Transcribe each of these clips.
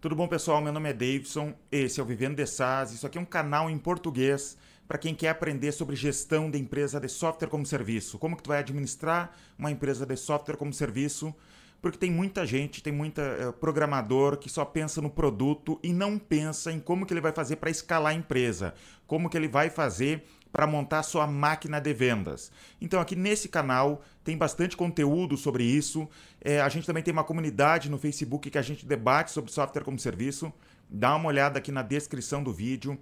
Tudo bom, pessoal? Meu nome é Davidson, esse é o Vivendo de SaaS. Isso aqui é um canal em português para quem quer aprender sobre gestão de empresa de software como serviço. Como que tu vai administrar uma empresa de software como serviço? Porque tem muita gente, tem muita uh, programador que só pensa no produto e não pensa em como que ele vai fazer para escalar a empresa, como que ele vai fazer para montar sua máquina de vendas. Então, aqui nesse canal tem bastante conteúdo sobre isso. É, a gente também tem uma comunidade no Facebook que a gente debate sobre software como serviço. Dá uma olhada aqui na descrição do vídeo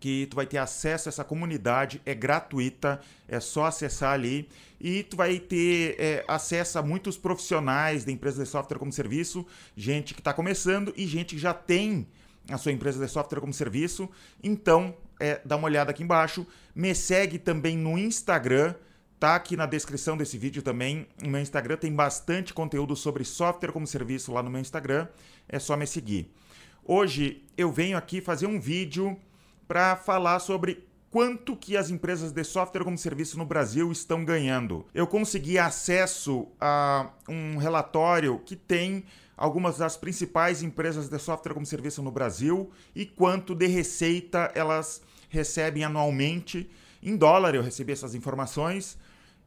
que tu vai ter acesso a essa comunidade, é gratuita, é só acessar ali e tu vai ter é, acesso a muitos profissionais da empresa de software como serviço, gente que está começando e gente que já tem a sua empresa de software como serviço. Então, é, dá uma olhada aqui embaixo. Me segue também no Instagram. Tá aqui na descrição desse vídeo também. O meu Instagram tem bastante conteúdo sobre software como serviço lá no meu Instagram. É só me seguir. Hoje eu venho aqui fazer um vídeo para falar sobre quanto que as empresas de software como serviço no Brasil estão ganhando. Eu consegui acesso a um relatório que tem algumas das principais empresas de software como serviço no Brasil e quanto de receita elas recebem anualmente. Em dólar eu recebi essas informações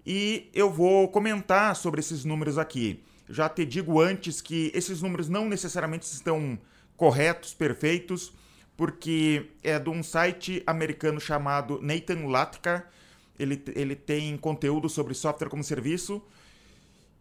e eu vou comentar sobre esses números aqui. Já te digo antes que esses números não necessariamente estão corretos, perfeitos, porque é de um site americano chamado Nathan Latka. Ele, ele tem conteúdo sobre software como serviço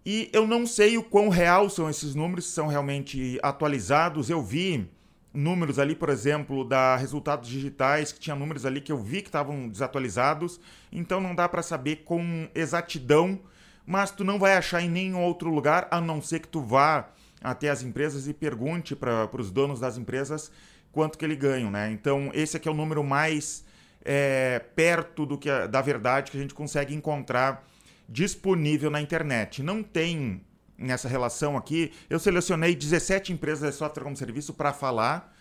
e eu não sei o quão real são esses números, se são realmente atualizados. Eu vi números ali, por exemplo, da resultados digitais, que tinha números ali que eu vi que estavam desatualizados. Então não dá para saber com exatidão, mas tu não vai achar em nenhum outro lugar, a não ser que tu vá até as empresas e pergunte para os donos das empresas quanto que ele ganham, né? Então esse aqui é o número mais é, perto do que a, da verdade que a gente consegue encontrar disponível na internet. Não tem nessa relação aqui. Eu selecionei 17 empresas de software como serviço para falar.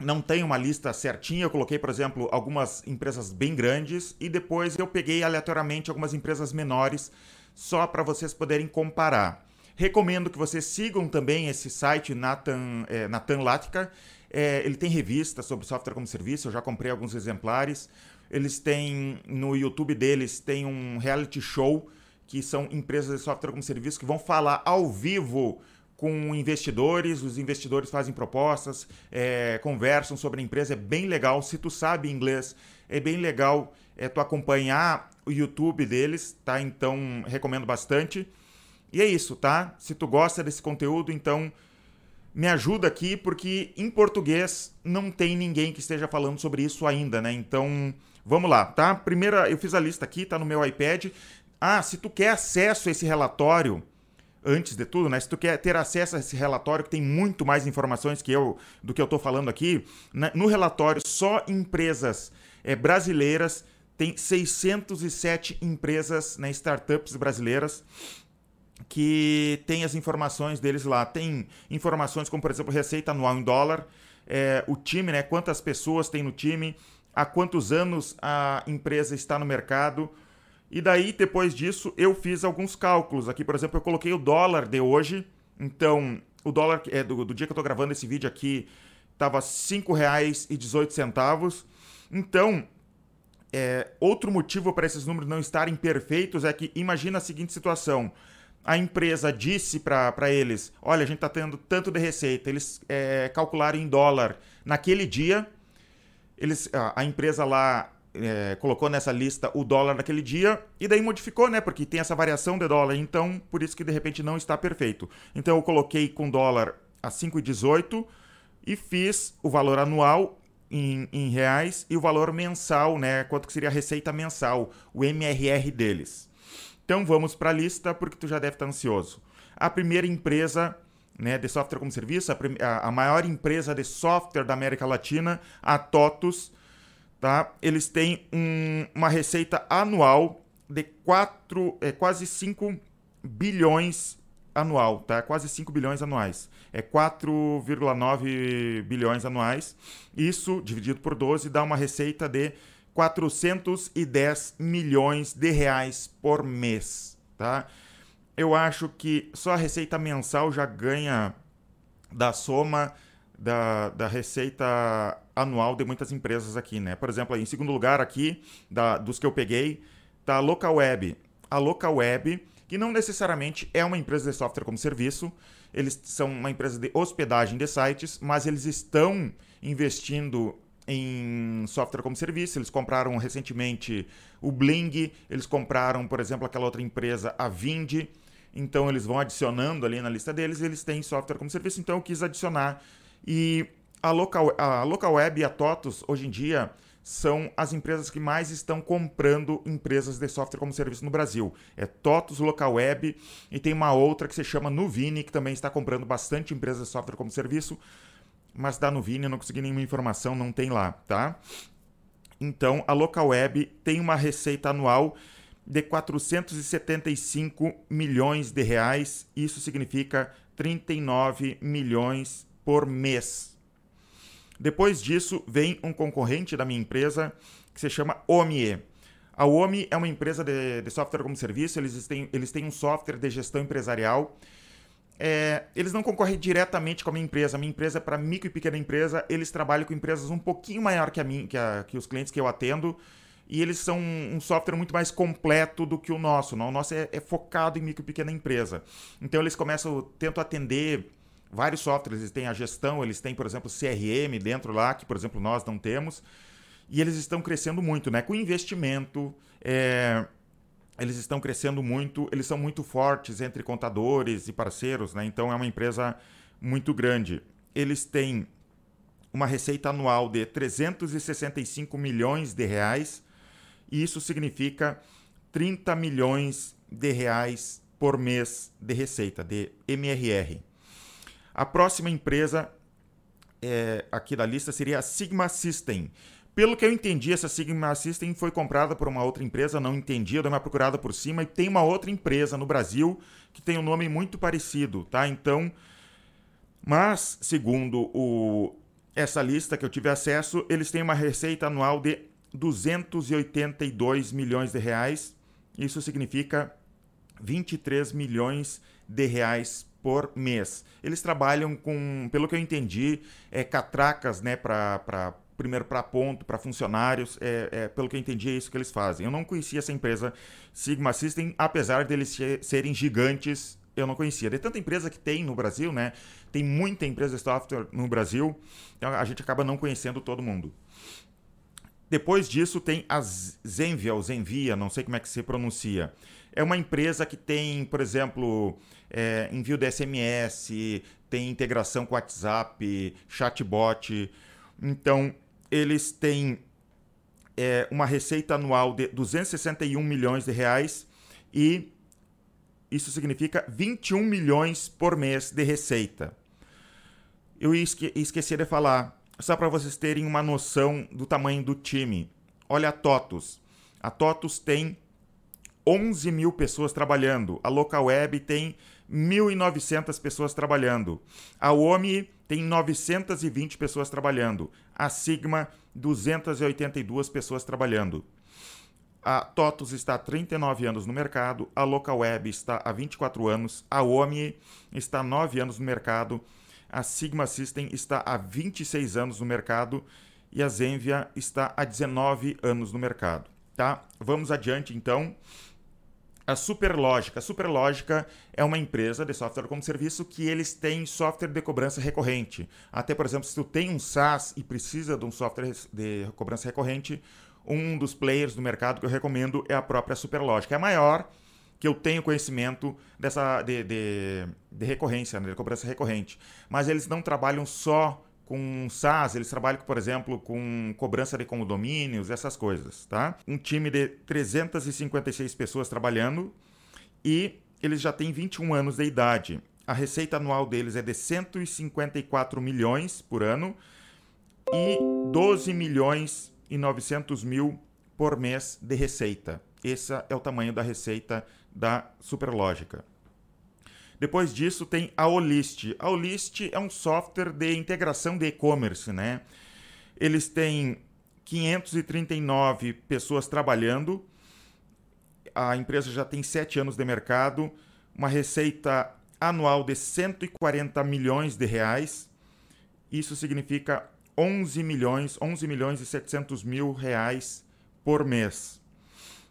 Não tem uma lista certinha. Eu coloquei, por exemplo, algumas empresas bem grandes e depois eu peguei aleatoriamente algumas empresas menores só para vocês poderem comparar. Recomendo que vocês sigam também esse site Nathan, é, Nathan Latka. É, ele tem revistas sobre software como serviço, eu já comprei alguns exemplares. Eles têm, no YouTube deles, tem um reality show, que são empresas de software como serviço, que vão falar ao vivo com investidores, os investidores fazem propostas, é, conversam sobre a empresa, é bem legal. Se tu sabe inglês, é bem legal é, tu acompanhar o YouTube deles, tá? Então, recomendo bastante. E é isso, tá? Se tu gosta desse conteúdo, então me ajuda aqui, porque em português não tem ninguém que esteja falando sobre isso ainda, né? Então, vamos lá, tá? Primeira, eu fiz a lista aqui, tá no meu iPad. Ah, se tu quer acesso a esse relatório, antes de tudo, né? Se tu quer ter acesso a esse relatório, que tem muito mais informações que eu do que eu estou falando aqui, né? no relatório só empresas é, brasileiras tem 607 empresas, né, startups brasileiras que tem as informações deles lá. Tem informações como, por exemplo, receita anual em dólar, é, o time, né? Quantas pessoas tem no time, há quantos anos a empresa está no mercado. E daí, depois disso, eu fiz alguns cálculos. Aqui, por exemplo, eu coloquei o dólar de hoje. Então, o dólar é do, do dia que eu estou gravando esse vídeo aqui estava R$ 5,18. Então, é, outro motivo para esses números não estarem perfeitos é que imagina a seguinte situação a empresa disse para eles: olha, a gente está tendo tanto de receita, eles é, calcularam em dólar naquele dia, eles, a, a empresa lá é, colocou nessa lista o dólar naquele dia e daí modificou, né? Porque tem essa variação de dólar, então por isso que de repente não está perfeito. Então eu coloquei com dólar a 5,18 e fiz o valor anual em, em, reais e o valor mensal, né? Quanto que seria a receita mensal, o MRR deles. Então vamos para a lista porque tu já deve estar ansioso. A primeira empresa né, de software como serviço, a, a, maior empresa de software da América Latina, a TOTUS, tá? eles têm um, uma receita anual de quatro, é, quase 5 bilhões anual, tá? Quase 5 bilhões anuais. É 4,9 bilhões anuais. Isso dividido por 12 dá uma receita de 410 milhões de reais por mês, tá? Eu acho que só a receita mensal já ganha da soma da, da receita anual de muitas empresas aqui, né? Por exemplo, em segundo lugar aqui, da, dos que eu peguei, tá a Localweb. A Localweb, que não necessariamente é uma empresa de software como serviço, eles são uma empresa de hospedagem de sites, mas eles estão investindo em software como serviço. Eles compraram recentemente o Bling, eles compraram, por exemplo, aquela outra empresa, a Vind. Então eles vão adicionando ali na lista deles, eles têm software como serviço, então eu quis adicionar. E a Local, a Local Web e a TOTUS, hoje em dia, são as empresas que mais estão comprando empresas de software como serviço no Brasil. É TOTUS, Local Web e tem uma outra que se chama Nuvini, que também está comprando bastante empresas de software como serviço mas da Nuvini eu não consegui nenhuma informação, não tem lá, tá? Então, a Local Web tem uma receita anual de 475 milhões de reais, isso significa 39 milhões por mês. Depois disso, vem um concorrente da minha empresa que se chama OMIE. A OMI é uma empresa de, de software como serviço, eles têm, eles têm um software de gestão empresarial é, eles não concorrem diretamente com a minha empresa. A minha empresa é para micro e pequena empresa. Eles trabalham com empresas um pouquinho maior que a mim, que, a, que os clientes que eu atendo. E eles são um software muito mais completo do que o nosso. Não? O nosso é, é focado em micro e pequena empresa. Então eles começam, tentam atender vários softwares. Eles têm a gestão, eles têm, por exemplo, CRM dentro lá, que, por exemplo, nós não temos. E eles estão crescendo muito, né? Com investimento. É eles estão crescendo muito, eles são muito fortes entre contadores e parceiros, né? Então é uma empresa muito grande. Eles têm uma receita anual de 365 milhões de reais, e isso significa 30 milhões de reais por mês de receita, de MRR. A próxima empresa é, aqui da lista seria a Sigma System. Pelo que eu entendi, essa Sigma System foi comprada por uma outra empresa, não entendi, eu dei uma procurada por cima, e tem uma outra empresa no Brasil que tem um nome muito parecido, tá? Então, mas, segundo o, essa lista que eu tive acesso, eles têm uma receita anual de 282 milhões de reais. Isso significa 23 milhões de reais por mês. Eles trabalham com, pelo que eu entendi, é, catracas né, para primeiro para ponto, para funcionários, é, é, pelo que eu entendi, é isso que eles fazem. Eu não conhecia essa empresa Sigma System, apesar deles serem gigantes, eu não conhecia. De tanta empresa que tem no Brasil, né? Tem muita empresa de software no Brasil, então a gente acaba não conhecendo todo mundo. Depois disso tem a Zenvia, ou Zenvia, não sei como é que se pronuncia. É uma empresa que tem, por exemplo, é, envio de SMS, tem integração com WhatsApp, chatbot. Então, eles têm é, uma receita anual de 261 milhões de reais e isso significa 21 milhões por mês de receita. Eu esque esqueci de falar, só para vocês terem uma noção do tamanho do time. Olha a TOTUS. A TOTUS tem 11 mil pessoas trabalhando. A Local Web tem 1.900 pessoas trabalhando. A OMI tem 920 pessoas trabalhando. A Sigma, 282 pessoas trabalhando. A TOTUS está há 39 anos no mercado, a LocalWeb está há 24 anos, a OMI está há 9 anos no mercado, a Sigma System está há 26 anos no mercado e a Zenvia está há 19 anos no mercado. Tá? Vamos adiante então a Superlógica. A Superlógica é uma empresa de software como serviço que eles têm software de cobrança recorrente. Até, por exemplo, se tu tem um SaaS e precisa de um software de cobrança recorrente, um dos players do mercado que eu recomendo é a própria Superlógica. É a maior que eu tenho conhecimento dessa de, de, de recorrência, né, de cobrança recorrente. Mas eles não trabalham só com SaaS, eles trabalham, por exemplo, com cobrança de condomínios, essas coisas, tá? Um time de 356 pessoas trabalhando e eles já têm 21 anos de idade. A receita anual deles é de 154 milhões por ano e 12 milhões e 900 mil por mês de receita. Esse é o tamanho da receita da Superlógica. Depois disso tem a Olist. A Olist é um software de integração de e-commerce, né? Eles têm 539 pessoas trabalhando. A empresa já tem 7 anos de mercado, uma receita anual de 140 milhões de reais. Isso significa 11 milhões, 11 milhões e 700 mil reais por mês.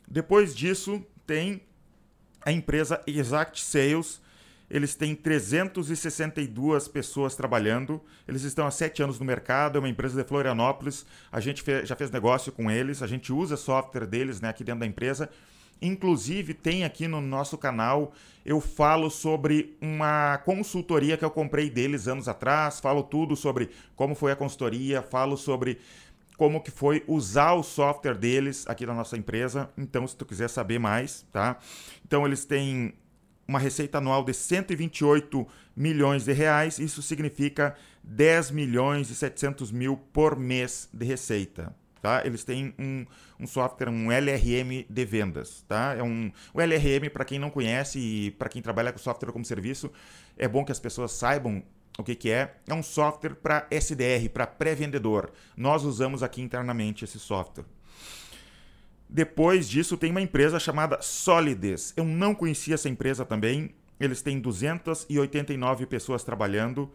Depois disso, tem a empresa Exact Sales. Eles têm 362 pessoas trabalhando. Eles estão há sete anos no mercado. É uma empresa de Florianópolis. A gente fez, já fez negócio com eles. A gente usa software deles né, aqui dentro da empresa. Inclusive, tem aqui no nosso canal, eu falo sobre uma consultoria que eu comprei deles anos atrás, falo tudo sobre como foi a consultoria, falo sobre como que foi usar o software deles aqui na nossa empresa. Então, se tu quiser saber mais, tá? Então, eles têm uma receita anual de 128 milhões de reais. Isso significa 10 milhões e 700 mil por mês de receita. Tá? Eles têm um, um software, um LRM de vendas. Tá? É um, o LRM, para quem não conhece e para quem trabalha com software como serviço, é bom que as pessoas saibam o que, que é. É um software para SDR, para pré-vendedor. Nós usamos aqui internamente esse software. Depois disso, tem uma empresa chamada Solides. Eu não conhecia essa empresa também. Eles têm 289 pessoas trabalhando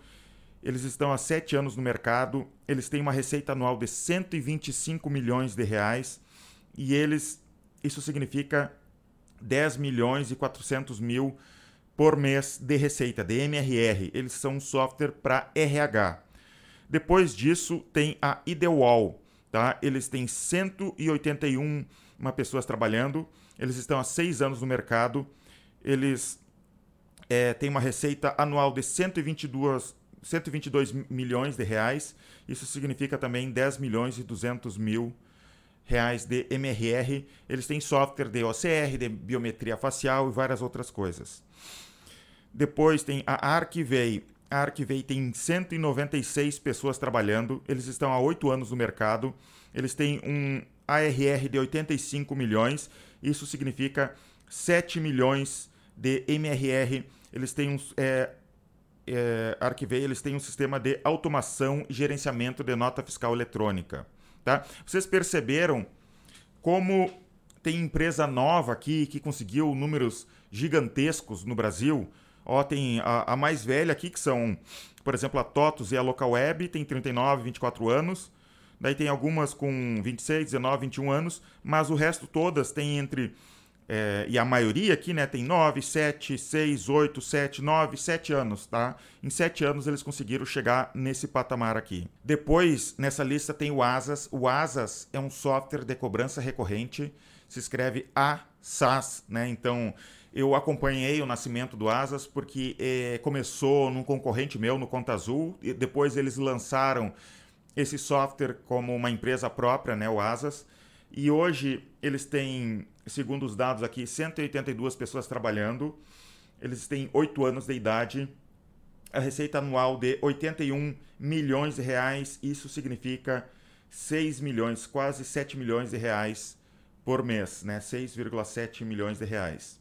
eles estão há sete anos no mercado, eles têm uma receita anual de 125 milhões de reais e eles, isso significa 10 milhões e 400 mil por mês de receita, de MRR. Eles são um software para RH. Depois disso, tem a Ideal. Tá? Eles têm 181 uma pessoas trabalhando, eles estão há seis anos no mercado, eles é, têm uma receita anual de 122 122 milhões de reais. Isso significa também 10 milhões e 200 mil reais de MRR. Eles têm software de OCR, de biometria facial e várias outras coisas. Depois tem a Archivei. A Archivei tem 196 pessoas trabalhando. Eles estão há 8 anos no mercado. Eles têm um ARR de 85 milhões. Isso significa 7 milhões de MRR. Eles têm uns, é, é, Arquivei eles têm um sistema de automação e gerenciamento de nota fiscal eletrônica. Tá? Vocês perceberam como tem empresa nova aqui que conseguiu números gigantescos no Brasil? Ó, tem a, a mais velha aqui, que são, por exemplo, a TOTUS e a Local Web, tem 39, 24 anos. Daí tem algumas com 26, 19, 21 anos, mas o resto todas tem entre é, e a maioria aqui, né, tem 9, 7, 6, 8, 7, 9, 7 anos, tá? Em 7 anos eles conseguiram chegar nesse patamar aqui. Depois, nessa lista tem o Asas. O Asas é um software de cobrança recorrente, se escreve ASAS, né? Então, eu acompanhei o nascimento do Asas porque é, começou num concorrente meu, no Conta Azul, e depois eles lançaram esse software como uma empresa própria, né, o Asas. E hoje eles têm, segundo os dados aqui, 182 pessoas trabalhando. Eles têm 8 anos de idade. A receita anual de 81 milhões de reais. Isso significa 6 milhões, quase 7 milhões de reais por mês, né? 6,7 milhões de reais.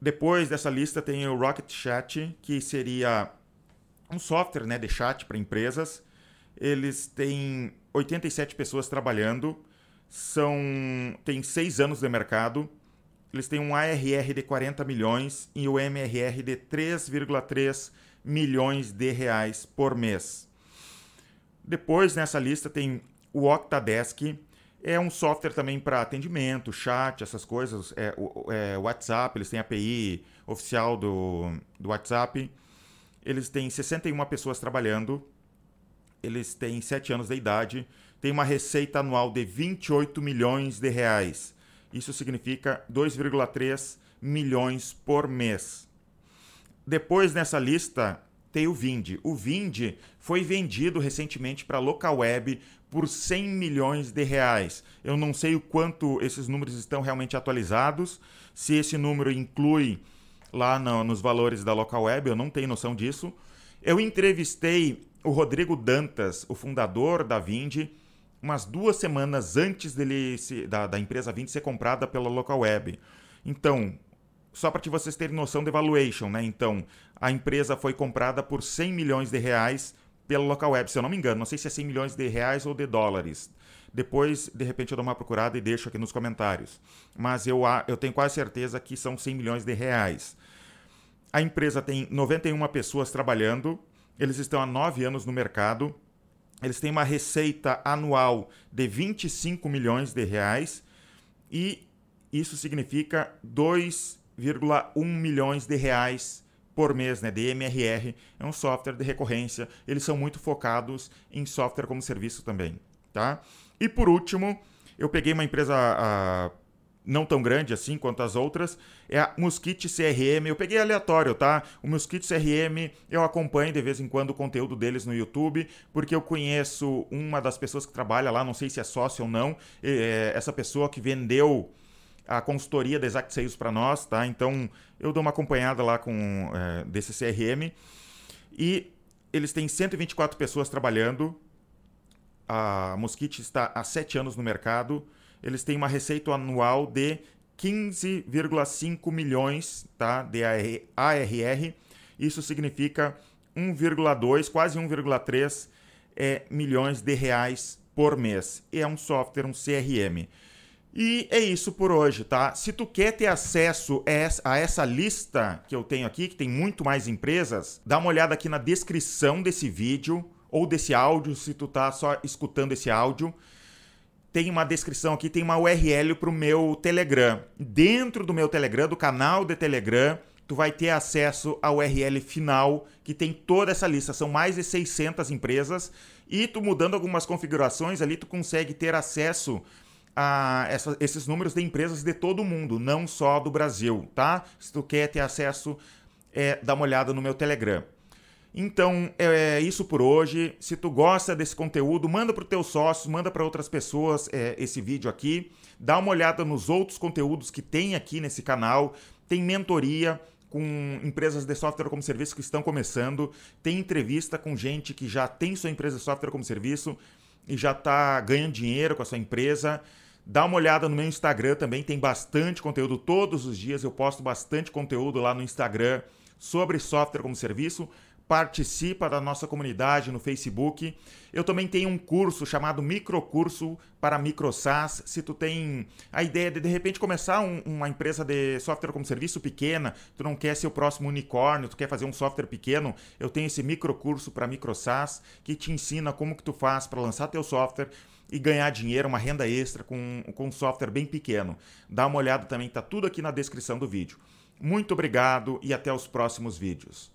Depois dessa lista tem o Rocket Chat, que seria um software né, de chat para empresas. Eles têm 87 pessoas trabalhando são tem seis anos de mercado. Eles têm um ARR de 40 milhões e o MRR de 3,3 milhões de reais por mês. Depois nessa lista tem o Octadesk, é um software também para atendimento, chat, essas coisas. É, é, WhatsApp, eles têm API oficial do, do WhatsApp. Eles têm 61 pessoas trabalhando. Eles têm 7 anos de idade tem uma receita anual de 28 milhões de reais. Isso significa 2,3 milhões por mês. Depois nessa lista tem o Vind. O Vind foi vendido recentemente para a Local Web por 100 milhões de reais. Eu não sei o quanto esses números estão realmente atualizados, se esse número inclui lá no, nos valores da Local Web, eu não tenho noção disso. Eu entrevistei o Rodrigo Dantas, o fundador da Vind, umas duas semanas antes dele se, da, da empresa 20 ser comprada pela local web. Então, só para que vocês terem noção de valuation, né? Então, a empresa foi comprada por 100 milhões de reais pela local web, se eu não me engano. Não sei se é 100 milhões de reais ou de dólares. Depois, de repente, eu dou uma procurada e deixo aqui nos comentários. Mas eu, eu tenho quase certeza que são 100 milhões de reais. A empresa tem 91 pessoas trabalhando, eles estão há nove anos no mercado, eles têm uma receita anual de 25 milhões de reais e isso significa 2,1 milhões de reais por mês, né, de MRR. É um software de recorrência. Eles são muito focados em software como serviço também, tá? E por último, eu peguei uma empresa não tão grande assim quanto as outras, é a Mosquite CRM. Eu peguei aleatório, tá? O Mosquite CRM, eu acompanho de vez em quando o conteúdo deles no YouTube, porque eu conheço uma das pessoas que trabalha lá, não sei se é sócio ou não, é essa pessoa que vendeu a consultoria da Exact Sales para nós, tá? Então eu dou uma acompanhada lá com é, desse CRM e eles têm 124 pessoas trabalhando. A Mosquite está há 7 anos no mercado. Eles têm uma receita anual de 15,5 milhões tá, de ARR. Isso significa 1,2, quase 1,3 é, milhões de reais por mês. E é um software, um CRM. E é isso por hoje, tá? Se tu quer ter acesso a essa lista que eu tenho aqui, que tem muito mais empresas, dá uma olhada aqui na descrição desse vídeo ou desse áudio, se tu tá só escutando esse áudio. Tem uma descrição aqui, tem uma URL para o meu Telegram. Dentro do meu Telegram, do canal de Telegram, tu vai ter acesso à URL final, que tem toda essa lista. São mais de 600 empresas. E tu mudando algumas configurações ali, tu consegue ter acesso a essa, esses números de empresas de todo o mundo, não só do Brasil, tá? Se tu quer ter acesso, é, dá uma olhada no meu Telegram. Então é, é isso por hoje. Se tu gosta desse conteúdo, manda para os teus sócios, manda para outras pessoas é, esse vídeo aqui. Dá uma olhada nos outros conteúdos que tem aqui nesse canal. Tem mentoria com empresas de software como serviço que estão começando. Tem entrevista com gente que já tem sua empresa de software como serviço e já está ganhando dinheiro com a sua empresa. Dá uma olhada no meu Instagram também, tem bastante conteúdo todos os dias. Eu posto bastante conteúdo lá no Instagram sobre software como serviço. Participa da nossa comunidade no Facebook. Eu também tenho um curso chamado Microcurso para MicroSaaS. Se tu tem a ideia de de repente começar um, uma empresa de software como serviço pequena, tu não quer ser o próximo unicórnio, tu quer fazer um software pequeno, eu tenho esse microcurso para MicroSaaS que te ensina como que tu faz para lançar teu software e ganhar dinheiro, uma renda extra com, com um software bem pequeno. Dá uma olhada também, tá tudo aqui na descrição do vídeo. Muito obrigado e até os próximos vídeos.